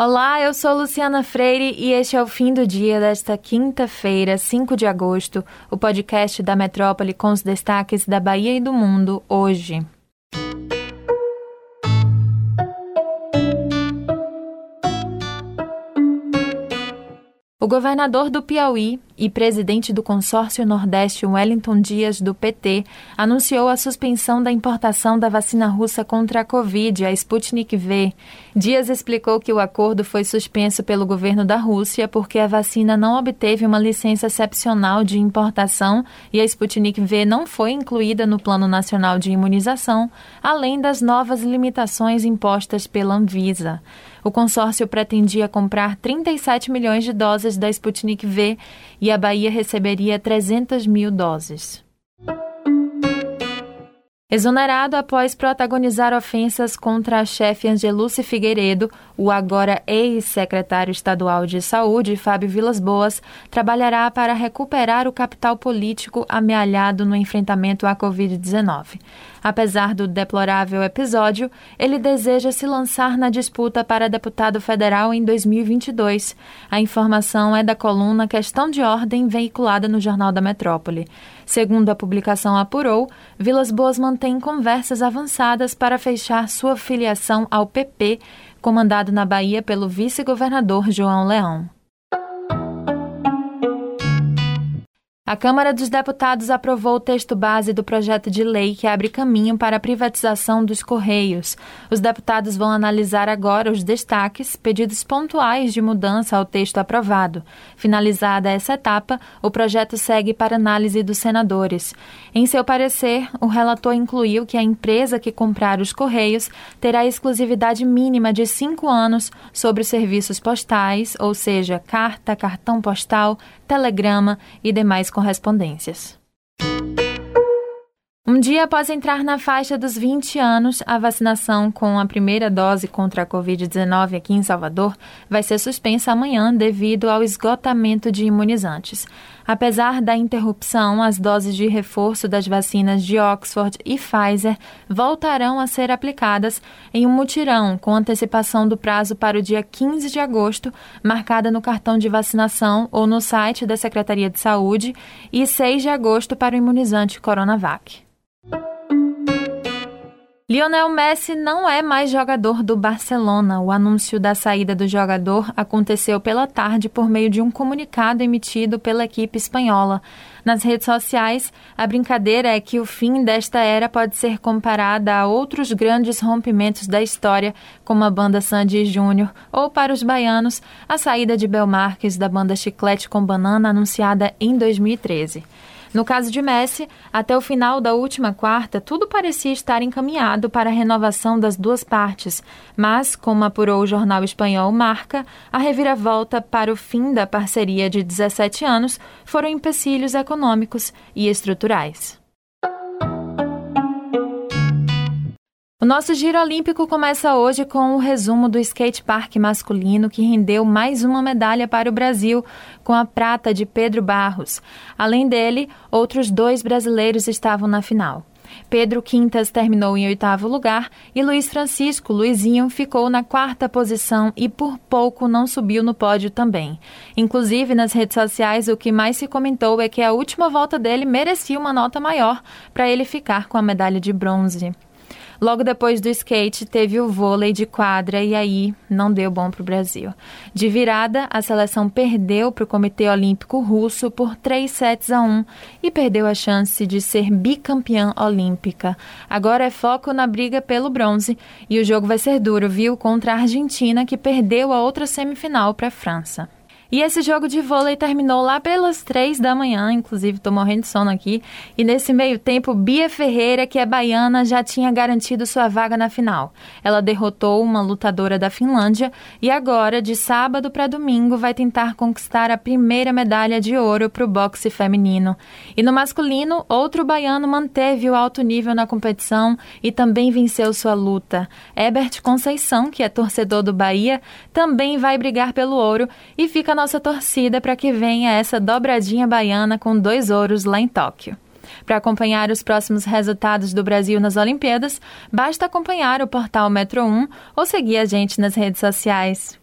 Olá, eu sou Luciana Freire e este é o fim do dia desta quinta-feira, 5 de agosto, o podcast da Metrópole com os destaques da Bahia e do mundo hoje. O governador do Piauí e presidente do consórcio Nordeste Wellington Dias, do PT, anunciou a suspensão da importação da vacina russa contra a Covid, a Sputnik V. Dias explicou que o acordo foi suspenso pelo governo da Rússia porque a vacina não obteve uma licença excepcional de importação e a Sputnik V não foi incluída no Plano Nacional de Imunização, além das novas limitações impostas pela Anvisa. O consórcio pretendia comprar 37 milhões de doses da Sputnik V e a Bahia receberia 300 mil doses. Exonerado após protagonizar ofensas contra a chefe Angeluce Figueiredo, o agora ex-secretário estadual de Saúde, Fábio Vilas Boas, trabalhará para recuperar o capital político amealhado no enfrentamento à Covid-19. Apesar do deplorável episódio, ele deseja se lançar na disputa para deputado federal em 2022. A informação é da coluna Questão de Ordem veiculada no Jornal da Metrópole. Segundo a publicação apurou, Vilas Boas mantém conversas avançadas para fechar sua filiação ao PP, comandado na Bahia pelo vice-governador João Leão. A Câmara dos Deputados aprovou o texto base do projeto de lei que abre caminho para a privatização dos Correios. Os deputados vão analisar agora os destaques, pedidos pontuais de mudança ao texto aprovado. Finalizada essa etapa, o projeto segue para análise dos senadores. Em seu parecer, o relator incluiu que a empresa que comprar os Correios terá exclusividade mínima de cinco anos sobre os serviços postais, ou seja, carta, cartão postal, telegrama e demais correspondências. Um dia após entrar na faixa dos 20 anos, a vacinação com a primeira dose contra a Covid-19 aqui em Salvador vai ser suspensa amanhã devido ao esgotamento de imunizantes. Apesar da interrupção, as doses de reforço das vacinas de Oxford e Pfizer voltarão a ser aplicadas em um mutirão com antecipação do prazo para o dia 15 de agosto, marcada no cartão de vacinação ou no site da Secretaria de Saúde, e 6 de agosto para o imunizante Coronavac. Lionel Messi não é mais jogador do Barcelona. O anúncio da saída do jogador aconteceu pela tarde por meio de um comunicado emitido pela equipe espanhola. Nas redes sociais, a brincadeira é que o fim desta era pode ser comparada a outros grandes rompimentos da história, como a banda Sandy Júnior, ou para os baianos, a saída de Belmarques da banda Chiclete com Banana anunciada em 2013. No caso de Messi, até o final da última quarta, tudo parecia estar encaminhado para a renovação das duas partes, mas, como apurou o jornal espanhol Marca, a reviravolta para o fim da parceria de 17 anos foram empecilhos econômicos e estruturais. O nosso giro olímpico começa hoje com o resumo do skate park masculino que rendeu mais uma medalha para o Brasil, com a prata de Pedro Barros. Além dele, outros dois brasileiros estavam na final. Pedro Quintas terminou em oitavo lugar e Luiz Francisco Luizinho ficou na quarta posição e por pouco não subiu no pódio também. Inclusive, nas redes sociais, o que mais se comentou é que a última volta dele merecia uma nota maior para ele ficar com a medalha de bronze. Logo depois do skate, teve o vôlei de quadra e aí não deu bom para o Brasil. De virada, a seleção perdeu para o Comitê Olímpico Russo por 3 sets a 1 e perdeu a chance de ser bicampeã olímpica. Agora é foco na briga pelo bronze e o jogo vai ser duro, viu? Contra a Argentina, que perdeu a outra semifinal para a França. E esse jogo de vôlei terminou lá pelas três da manhã, inclusive estou morrendo de sono aqui. E nesse meio tempo, Bia Ferreira, que é baiana, já tinha garantido sua vaga na final. Ela derrotou uma lutadora da Finlândia e agora, de sábado para domingo, vai tentar conquistar a primeira medalha de ouro para o boxe feminino. E no masculino, outro baiano manteve o alto nível na competição e também venceu sua luta. Herbert Conceição, que é torcedor do Bahia, também vai brigar pelo ouro e fica nossa torcida para que venha essa dobradinha baiana com dois ouros lá em Tóquio. Para acompanhar os próximos resultados do Brasil nas Olimpíadas, basta acompanhar o portal Metro 1 ou seguir a gente nas redes sociais.